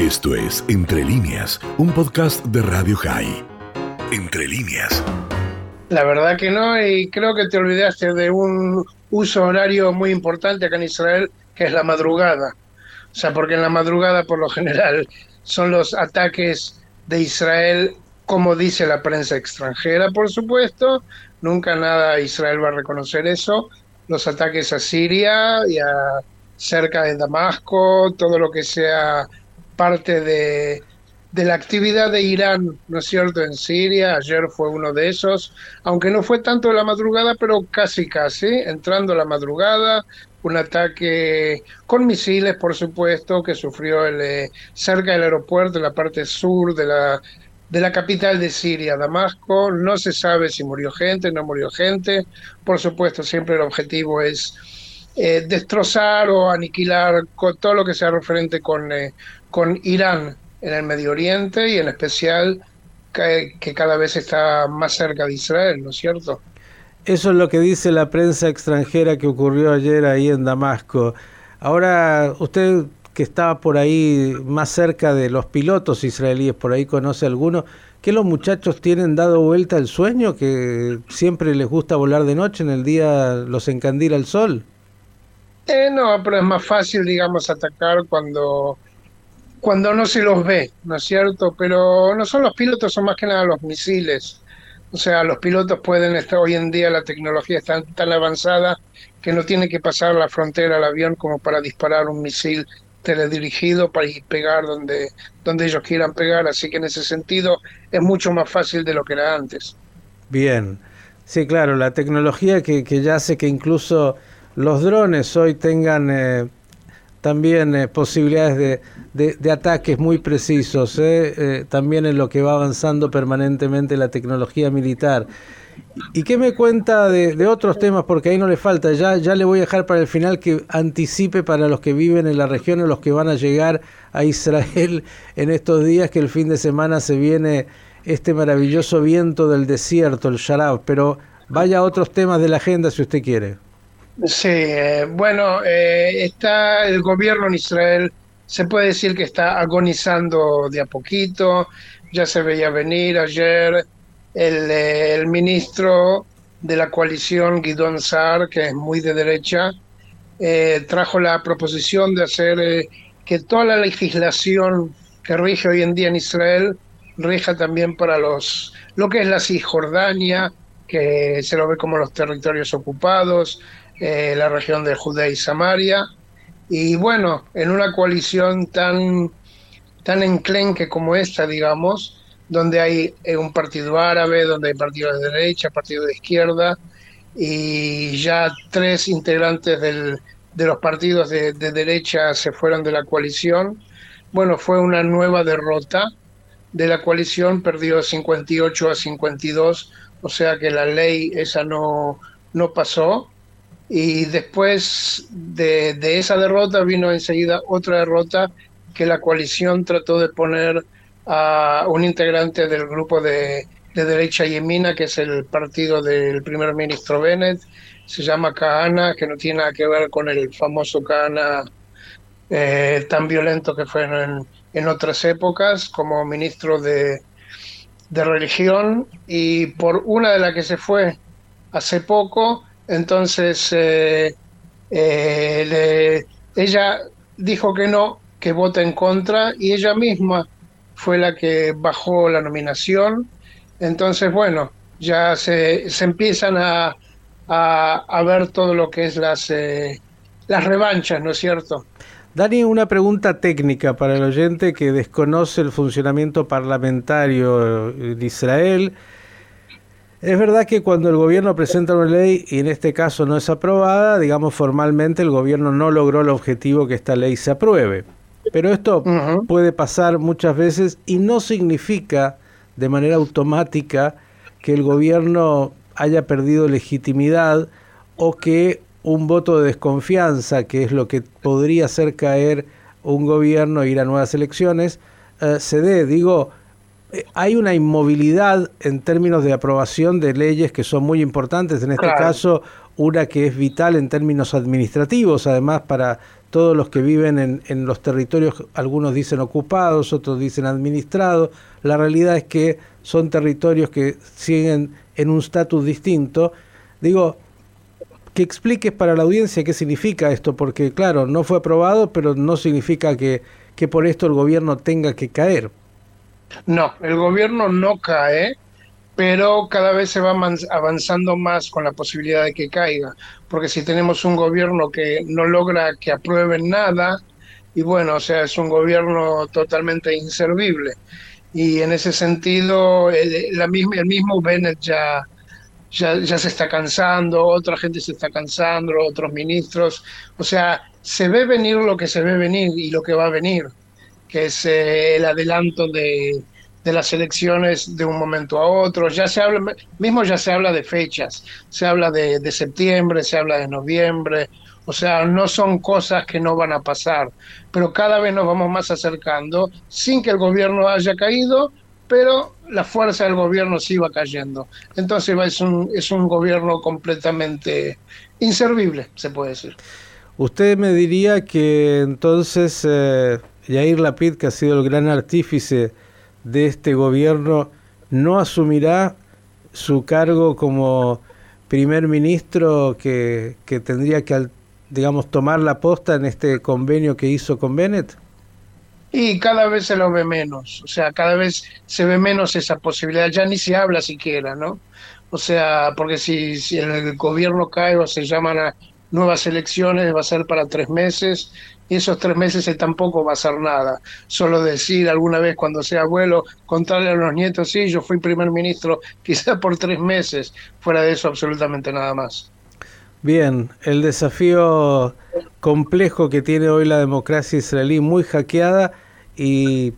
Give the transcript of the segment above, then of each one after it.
Esto es Entre líneas, un podcast de Radio High. Entre líneas. La verdad que no, y creo que te olvidaste de un uso horario muy importante acá en Israel, que es la madrugada. O sea, porque en la madrugada por lo general son los ataques de Israel, como dice la prensa extranjera, por supuesto. Nunca nada Israel va a reconocer eso. Los ataques a Siria y a cerca de Damasco, todo lo que sea parte de, de la actividad de Irán, ¿no es cierto?, en Siria, ayer fue uno de esos, aunque no fue tanto de la madrugada, pero casi casi, entrando a la madrugada, un ataque con misiles, por supuesto, que sufrió el, eh, cerca del aeropuerto, en la parte sur de la, de la capital de Siria, Damasco. No se sabe si murió gente, no murió gente. Por supuesto, siempre el objetivo es eh, destrozar o aniquilar todo lo que sea referente con, eh, con Irán en el Medio Oriente y en especial que, que, cada vez está más cerca de Israel, ¿no es cierto? Eso es lo que dice la prensa extranjera que ocurrió ayer ahí en Damasco. Ahora, usted que estaba por ahí más cerca de los pilotos israelíes, por ahí conoce alguno, que los muchachos tienen dado vuelta el sueño, que siempre les gusta volar de noche, en el día los encandila el sol. Eh, no, pero es más fácil, digamos, atacar cuando, cuando no se los ve, ¿no es cierto? Pero no son los pilotos, son más que nada los misiles. O sea, los pilotos pueden estar, hoy en día la tecnología está tan avanzada que no tiene que pasar la frontera al avión como para disparar un misil teledirigido para ir pegar donde, donde ellos quieran pegar. Así que en ese sentido es mucho más fácil de lo que era antes. Bien. Sí, claro, la tecnología que, que ya hace que incluso los drones hoy tengan eh, también eh, posibilidades de, de, ataques muy precisos, eh, también en lo que va avanzando permanentemente la tecnología militar. ¿Y qué me cuenta de, de, otros temas? Porque ahí no le falta, ya, ya le voy a dejar para el final que anticipe para los que viven en la región o los que van a llegar a Israel en estos días, que el fin de semana se viene este maravilloso viento del desierto, el Sharab, pero vaya a otros temas de la agenda si usted quiere. Sí, eh, bueno, eh, está el gobierno en Israel, se puede decir que está agonizando de a poquito, ya se veía venir ayer el, eh, el ministro de la coalición, Guidón Saar, que es muy de derecha, eh, trajo la proposición de hacer que toda la legislación que rige hoy en día en Israel rija también para los lo que es la Cisjordania, que se lo ve como los territorios ocupados, eh, la región de Judea y Samaria. Y bueno, en una coalición tan, tan enclenque como esta, digamos, donde hay eh, un partido árabe, donde hay partidos de derecha, partidos de izquierda, y ya tres integrantes del, de los partidos de, de derecha se fueron de la coalición. Bueno, fue una nueva derrota de la coalición, perdió 58 a 52, o sea que la ley esa no, no pasó. Y después de, de, esa derrota vino enseguida otra derrota que la coalición trató de poner a un integrante del grupo de, de derecha yemina, que es el partido del primer ministro Bennett, se llama Kahana, que no tiene nada que ver con el famoso Kahana eh, tan violento que fue en, en, otras épocas como ministro de, de religión. Y por una de las que se fue hace poco, entonces, eh, eh, le, ella dijo que no, que vota en contra, y ella misma fue la que bajó la nominación. Entonces, bueno, ya se, se empiezan a, a, a, ver todo lo que es las, eh, las revanchas, ¿no es cierto? Dani, una pregunta técnica para el oyente que desconoce el funcionamiento parlamentario de Israel. Es verdad que cuando el gobierno presenta una ley y en este caso no es aprobada, digamos formalmente el gobierno no logró el objetivo que esta ley se apruebe. Pero esto uh -huh. puede pasar muchas veces y no significa de manera automática que el gobierno haya perdido legitimidad o que un voto de desconfianza, que es lo que podría hacer caer un gobierno e ir a nuevas elecciones, eh, se dé. Digo, hay una inmovilidad en términos de aprobación de leyes que son muy importantes, en este caso una que es vital en términos administrativos, además para todos los que viven en, en, los territorios, algunos dicen ocupados, otros dicen administrados, la realidad es que son territorios que siguen en un estatus distinto. Digo, que expliques para la audiencia qué significa esto, porque claro, no fue aprobado, pero no significa que, que por esto el gobierno tenga que caer. No, el gobierno no cae, pero cada vez se va avanzando más con la posibilidad de que caiga, porque si tenemos un gobierno que no logra que aprueben nada, y bueno, o sea, es un gobierno totalmente inservible. Y en ese sentido, el, la misma, el mismo Bennett ya, ya, ya se está cansando, otra gente se está cansando, otros ministros. O sea, se ve venir lo que se ve venir y lo que va a venir que es eh, el adelanto de, de, las elecciones de un momento a otro. Ya se habla, mismo ya se habla de fechas, se habla de, de, septiembre, se habla de noviembre, o sea, no son cosas que no van a pasar, pero cada vez nos vamos más acercando sin que el gobierno haya caído, pero la fuerza del gobierno sí va cayendo. Entonces es un, es un gobierno completamente inservible, se puede decir. Usted me diría que entonces eh, Yair Lapid, que ha sido el gran artífice de este gobierno, no asumirá su cargo como primer ministro que, que tendría que, digamos, tomar la posta en este convenio que hizo con Bennett? Y cada vez se lo ve menos, o sea, cada vez se ve menos esa posibilidad, ya ni se habla siquiera, ¿no? O sea, porque si, si el gobierno cae o se llaman a nuevas elecciones, va a ser para tres meses, y esos tres meses tampoco va a hacer nada. Solo decir alguna vez cuando sea abuelo, contarle a los nietos, sí, yo fui primer ministro quizá por tres meses, fuera de eso absolutamente nada más. Bien, el desafío complejo que tiene hoy la democracia israelí, muy hackeada y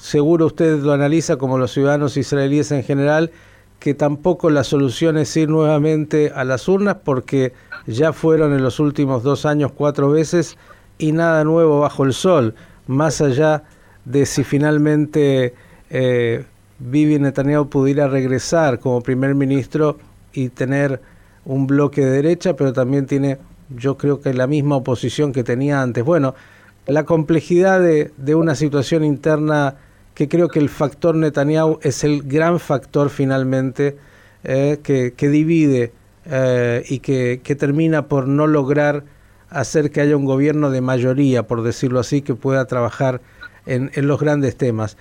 seguro usted lo analiza como los ciudadanos israelíes en general, que tampoco la solución es ir nuevamente a las urnas porque ya fueron en los últimos dos años cuatro veces y nada nuevo bajo el sol, más allá de si finalmente eh, Bibi Netanyahu pudiera regresar como primer ministro y tener un bloque de derecha, pero también tiene, yo creo que la misma oposición que tenía antes. Bueno, la complejidad de, una situación interna que creo que el factor Netanyahu es el gran factor finalmente eh, que, divide eh, y que, que termina por no lograr hacer que haya un gobierno de mayoría, por decirlo así, que pueda trabajar en, en los grandes temas.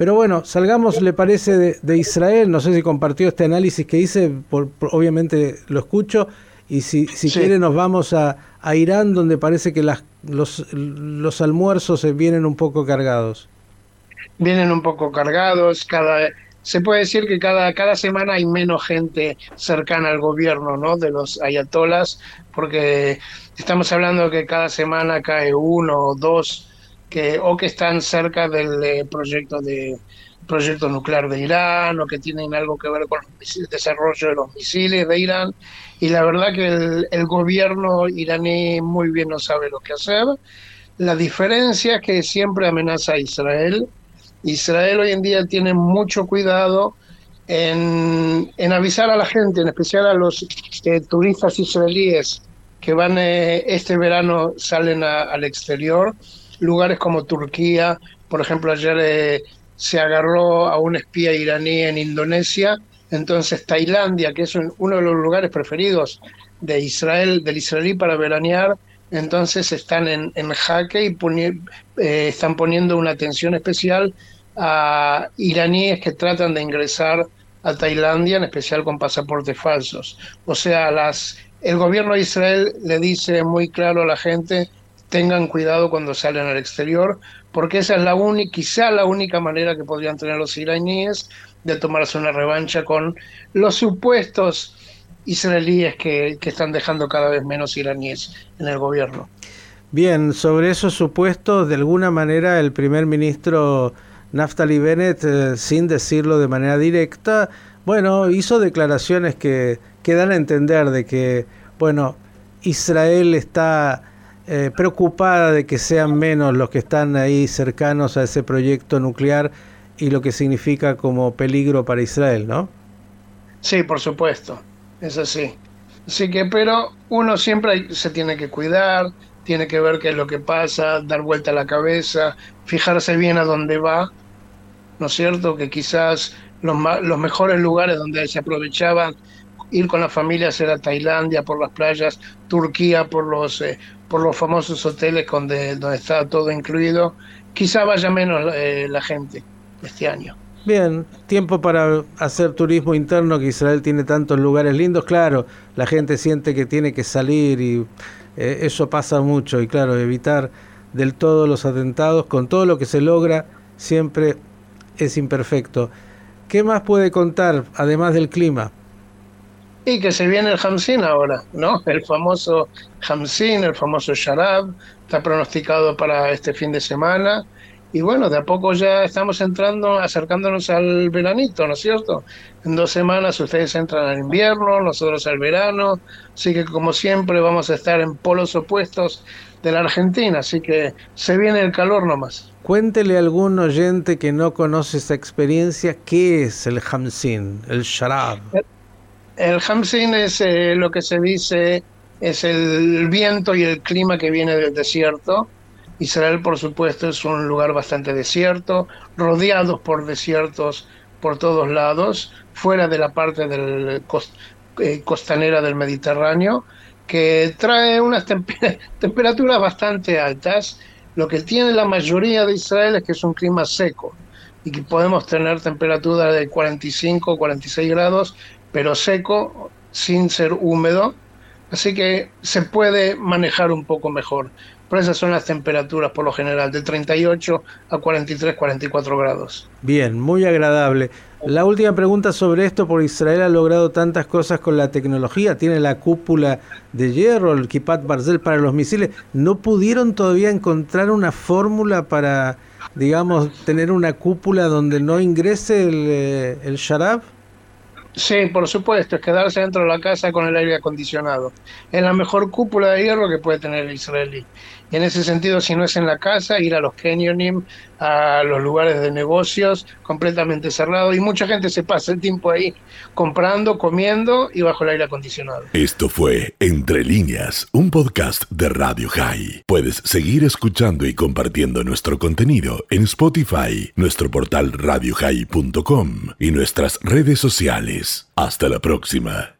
Pero bueno, salgamos, le parece, de, de, Israel. No sé si compartió este análisis que hice, por, por, obviamente lo escucho. Y si, si sí. quiere, nos vamos a, a, Irán, donde parece que las, los, los almuerzos vienen un poco cargados. Vienen un poco cargados. Cada, se puede decir que cada, cada semana hay menos gente cercana al gobierno, ¿no? De los ayatolas, porque estamos hablando que cada semana cae uno o dos que o que están cerca del eh, proyecto de proyecto nuclear de Irán o que tienen algo que ver con el desarrollo de los misiles de Irán y la verdad que el, el gobierno iraní muy bien no sabe lo que hacer. La diferencia es que siempre amenaza a Israel. Israel hoy en día tiene mucho cuidado en, en avisar a la gente, en especial a los eh, turistas israelíes que van eh, este verano, salen a, al exterior, lugares como Turquía, por ejemplo, ayer eh, se agarró a un espía iraní en Indonesia, entonces Tailandia, que es un, uno de los lugares preferidos de Israel, del israelí para veranear, entonces están en, en jaque y poni eh, están poniendo una atención especial a iraníes que tratan de ingresar a Tailandia, en especial con pasaportes falsos. O sea, el gobierno de Israel le dice muy claro a la gente, tengan cuidado cuando salen al exterior, porque esa es la única, quizá la única manera que podrían tener los iraníes de tomarse una revancha con los supuestos israelíes que, que están dejando cada vez menos iraníes en el gobierno. Bien, sobre esos supuestos, de alguna manera el primer ministro Naftali Bennett, eh, sin decirlo de manera directa, bueno, hizo declaraciones que, que dan a entender de que, bueno, Israel está eh, preocupada de que sean menos los que están ahí cercanos a ese proyecto nuclear y lo que significa como peligro para Israel, ¿no? Sí, por supuesto, es así. Así que, pero uno siempre se tiene que cuidar, tiene que ver qué es lo que pasa, dar vuelta a la cabeza, fijarse bien a dónde va, ¿no es cierto? Que quizás los, los mejores lugares donde se aprovechaban ir con la familia era Tailandia por las playas, Turquía por los, eh, por los famosos hoteles donde, donde está todo incluido. Quizá vaya menos eh, la gente este año. Bien, tiempo para hacer turismo interno, que Israel tiene tantos lugares lindos. Claro, la gente siente que tiene que salir y eh, eso pasa mucho. Y claro, evitar del todo los atentados, con todo lo que se logra, siempre es imperfecto. ¿Qué más puede contar, además del clima? Y que se viene el Hamsin ahora, ¿no? El famoso Hamsin, el famoso Sharab, está pronosticado para este fin de semana. Y bueno, de a poco ya estamos entrando, acercándonos al veranito, ¿no es cierto? En dos semanas ustedes entran al invierno, nosotros al verano, así que como siempre vamos a estar en polos opuestos de la Argentina, así que se viene el calor nomás. Cuéntele a algún oyente que no conoce esa experiencia, ¿qué es el Hamsin, el Sharab? El Hamsin es eh, lo que se dice, es el viento y el clima que viene del desierto. Israel, por supuesto, es un lugar bastante desierto, rodeados por desiertos por todos lados, fuera de la parte del eh, costanera del Mediterráneo, que trae unas temperaturas bastante altas. Lo que tiene la mayoría de Israel es que es un clima seco y que podemos tener temperaturas de 45 o 46 grados pero seco, sin ser húmedo, así que se puede manejar un poco mejor. Pero esas son las temperaturas por lo general, de 38 a 43, 44 grados. Bien, muy agradable. La última pregunta sobre esto, por Israel ha logrado tantas cosas con la tecnología, tiene la cúpula de hierro, el Kipat Barzel para los misiles, ¿no pudieron todavía encontrar una fórmula para, digamos, tener una cúpula donde no ingrese el, eh, el Sharab? Sí, por supuesto, es quedarse dentro de la casa con el aire acondicionado. Es la mejor cúpula de hierro que puede tener el israelí. En ese sentido, si no es en la casa, ir a los canyoning, a los lugares de negocios completamente cerrados. Y mucha gente se pasa el tiempo ahí comprando, comiendo y bajo el aire acondicionado. Esto fue Entre líneas, un podcast de Radio High. Puedes seguir escuchando y compartiendo nuestro contenido en Spotify, nuestro portal radiohigh.com y nuestras redes sociales. Hasta la próxima.